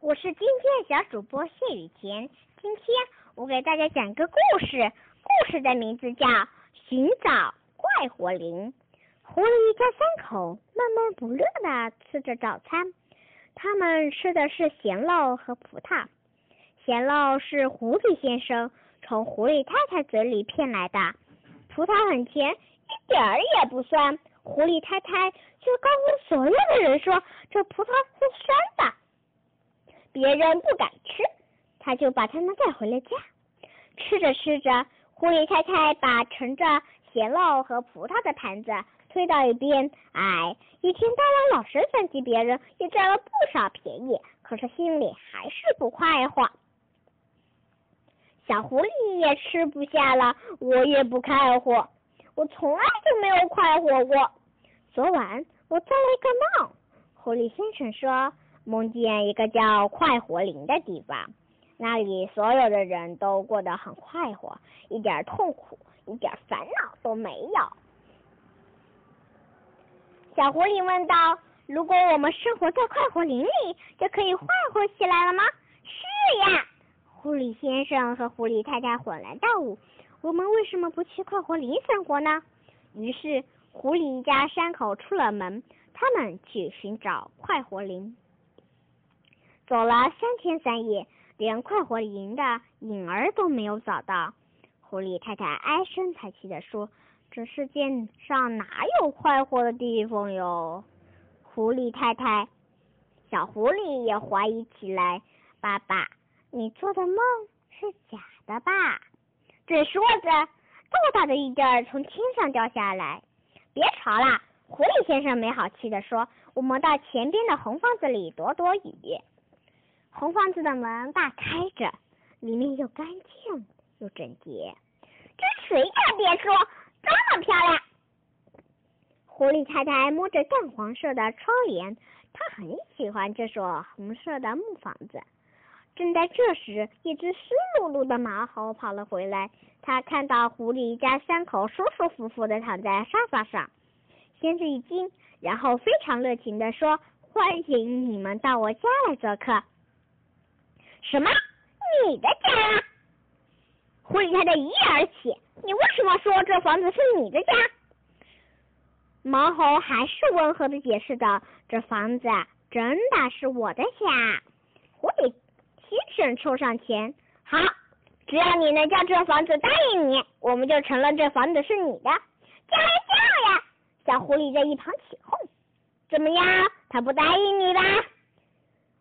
我是今天小主播谢雨田。今天我给大家讲个故事，故事的名字叫《寻找怪火灵》。狐狸一家三口闷闷不乐的吃着早餐，他们吃的是咸肉和葡萄。咸肉是狐狸先生从狐狸太太嘴里骗来的，葡萄很甜，一点儿也不酸。狐狸太太却告诉所有的人说，这葡萄是酸的。别人不敢吃，他就把它们带回了家。吃着吃着，狐狸太太把盛着咸肉和葡萄的盘子推到一边。哎，一天到晚老是算计别人，也占了不少便宜，可是心里还是不快活。小狐狸也吃不下了，我也不快活，我从来就没有快活过。昨晚我做了一个梦，狐狸先生说。梦见一个叫快活林的地方，那里所有的人都过得很快活，一点痛苦、一点烦恼都没有。小狐狸问道：“如果我们生活在快活林里，就可以快活起来了吗？”“是呀。”狐狸先生和狐狸太太恍然大悟：“我们为什么不去快活林生活呢？”于是，狐狸一家三口出了门，他们去寻找快活林。走了三天三夜，连快活林的影儿都没有找到。狐狸太太唉声叹气地说：“这世界上哪有快活的地方哟？”狐狸太太，小狐狸也怀疑起来：“爸爸，你做的梦是假的吧？”正说着，这么大的雨点儿从天上掉下来。别吵了，狐狸先生没好气地说：“我们到前边的红房子里躲躲雨。”红房子的门大开着，里面又干净又整洁，这谁家别墅这么漂亮？狐狸太太摸着淡黄色的窗帘，她很喜欢这所红色的木房子。正在这时，一只湿漉漉的马猴跑了回来，他看到狐狸一家三口舒舒服服的躺在沙发上，先是一惊，然后非常热情的说：“欢迎你们到我家来做客。”什么？你的家？狐狸太太一言而起。你为什么说这房子是你的家？毛猴还是温和的解释道：“这房子真的是我的家。”狐狸先生凑上前，好，只要你能将这房子答应你，我们就承认这房子是你的。叫呀叫呀！小狐狸在一旁起哄。怎么样？他不答应你吧？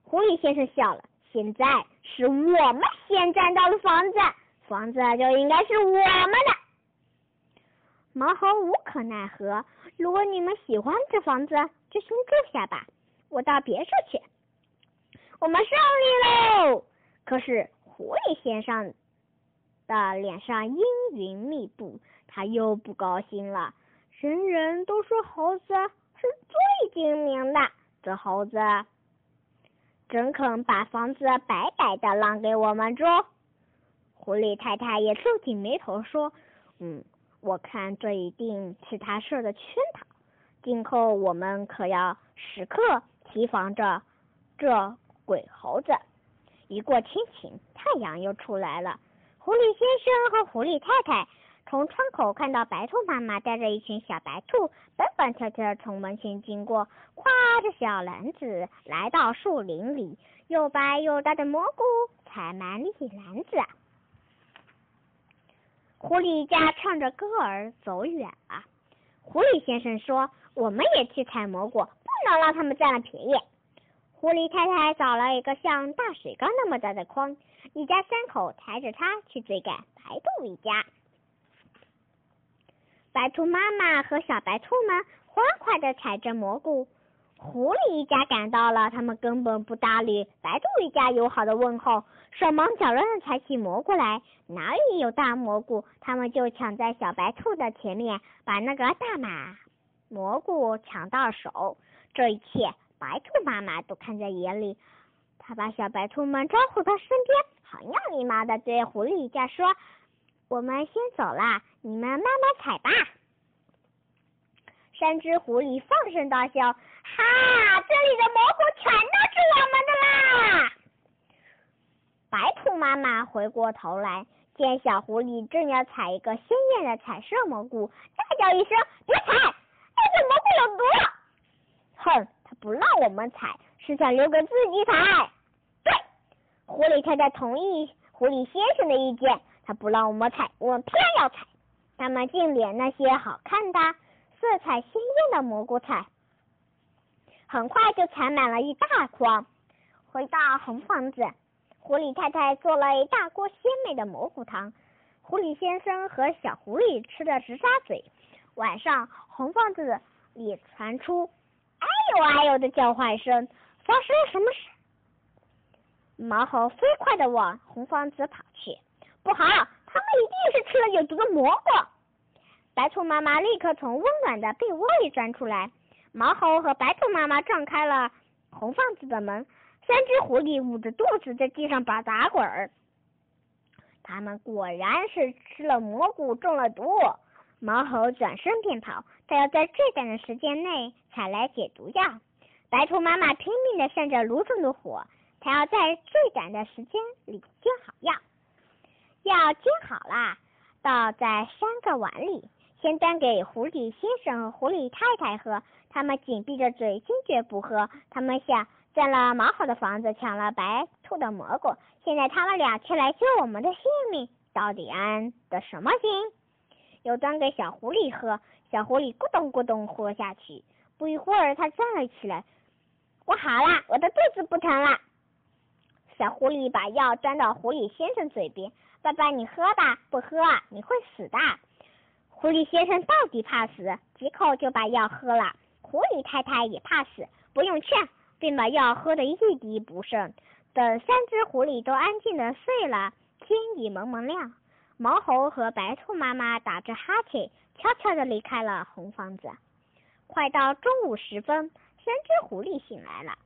狐狸先生笑了。现在是我们先占到了房子，房子就应该是我们的。毛猴无可奈何，如果你们喜欢这房子，就先住下吧，我到别处去。我们胜利喽！可是狐狸先生的脸上阴云密布，他又不高兴了。人人都说猴子是最精明的，这猴子。怎肯把房子白白的让给我们住？狐狸太太也皱紧眉头说：“嗯，我看这一定是他设的圈套。今后我们可要时刻提防着这鬼猴子。”一过天晴，太阳又出来了。狐狸先生和狐狸太太。从窗口看到白兔妈妈带着一群小白兔蹦蹦跳跳从门前经过，挎着小篮子来到树林里，又白又大的蘑菇采满了一篮子。狐狸一家唱着歌儿走远了。狐狸先生说：“我们也去采蘑菇，不能让他们占了便宜。”狐狸太太找了一个像大水缸那么大的筐，一家三口抬着它去追赶白兔一家。白兔妈妈和小白兔们欢快的采着蘑菇，狐狸一家赶到了，他们根本不搭理白兔一家友好的问候，手忙脚乱的采起蘑菇来。哪里有大蘑菇，他们就抢在小白兔的前面，把那个大马蘑菇抢到手。这一切，白兔妈妈都看在眼里，她把小白兔们招呼到身边，很有礼貌的对狐狸一家说。我们先走了，你们慢慢采吧。三只狐狸放声大笑：“哈，这里的蘑菇全都是我们的啦！”白兔妈妈回过头来，见小狐狸正要采一个鲜艳的彩色蘑菇，大叫一声：“别采，那个蘑菇有毒！”哼，他不让我们采，是想留给自己采。对，狐狸太太同意狐狸先生的意见，他不让我们采，我们偏要采。他们竟连那些好看的、色彩鲜艳的蘑菇采，很快就采满了一大筐。回到红房子。狐狸太太做了一大锅鲜美的蘑菇汤，狐狸先生和小狐狸吃的直咂嘴。晚上，红房子里传出“哎呦哎呦”的叫唤声，发生了什么事？毛猴飞快的往红房子跑去，不好，他们一定是吃了有毒的蘑菇。白兔妈妈立刻从温暖的被窝里钻出来，毛猴和白兔妈妈撞开了红房子的门。三只狐狸捂着肚子在地上打打滚儿，他们果然是吃了蘑菇中了毒。毛猴转身便跑，他要在最短的时间内采来解毒药。白兔妈妈拼命的扇着炉中的火，她要在最短的时间里煎好药。药煎好了，倒在三个碗里，先端给狐狸先生和狐狸太太喝。他们紧闭着嘴，坚决不喝。他们想。占了毛好的房子，抢了白兔的蘑菇，现在他们俩却来救我们的性命，到底安的什么心？又端给小狐狸喝，小狐狸咕咚咕咚喝下去。不一会儿，它站了起来，我好了，我的肚子不疼了。小狐狸把药端到狐狸先生嘴边，爸爸你喝吧，不喝你会死的。狐狸先生到底怕死，几口就把药喝了。狐狸太太也怕死，不用劝。并把药喝得一滴不剩。等三只狐狸都安静的睡了，天已蒙蒙亮。毛猴和白兔妈妈打着哈欠，悄悄的离开了红房子。快到中午时分，三只狐狸醒来了。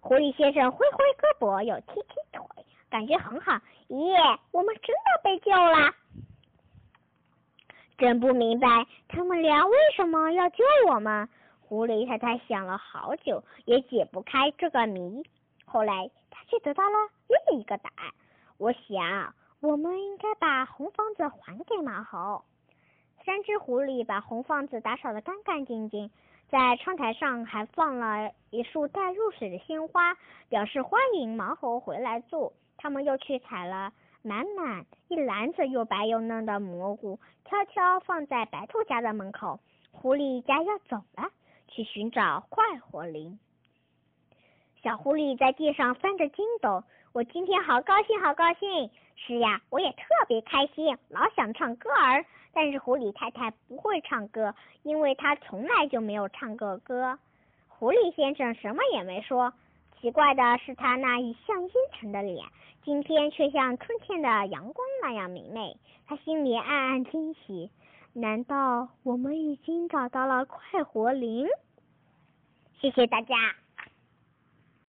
狐狸先生挥挥胳膊，又踢踢腿，感觉很好。耶，我们真的被救了！真不明白他们俩为什么要救我们。狐狸太太想了好久，也解不开这个谜。后来，他却得到了另一个答案。我想，我们应该把红房子还给马猴。三只狐狸把红房子打扫得干干净净，在窗台上还放了一束带露水的鲜花，表示欢迎毛猴回来住。他们又去采了满满一篮子又白又嫩的蘑菇，悄悄放在白兔家的门口。狐狸家要走了。去寻找快活林。小狐狸在地上翻着筋斗，我今天好高兴，好高兴。是呀，我也特别开心，老想唱歌儿。但是狐狸太太不会唱歌，因为她从来就没有唱过歌。狐狸先生什么也没说。奇怪的是，他那一向阴沉的脸，今天却像春天的阳光那样明媚。他心里暗暗惊喜。难道我们已经找到了快活林？谢谢大家。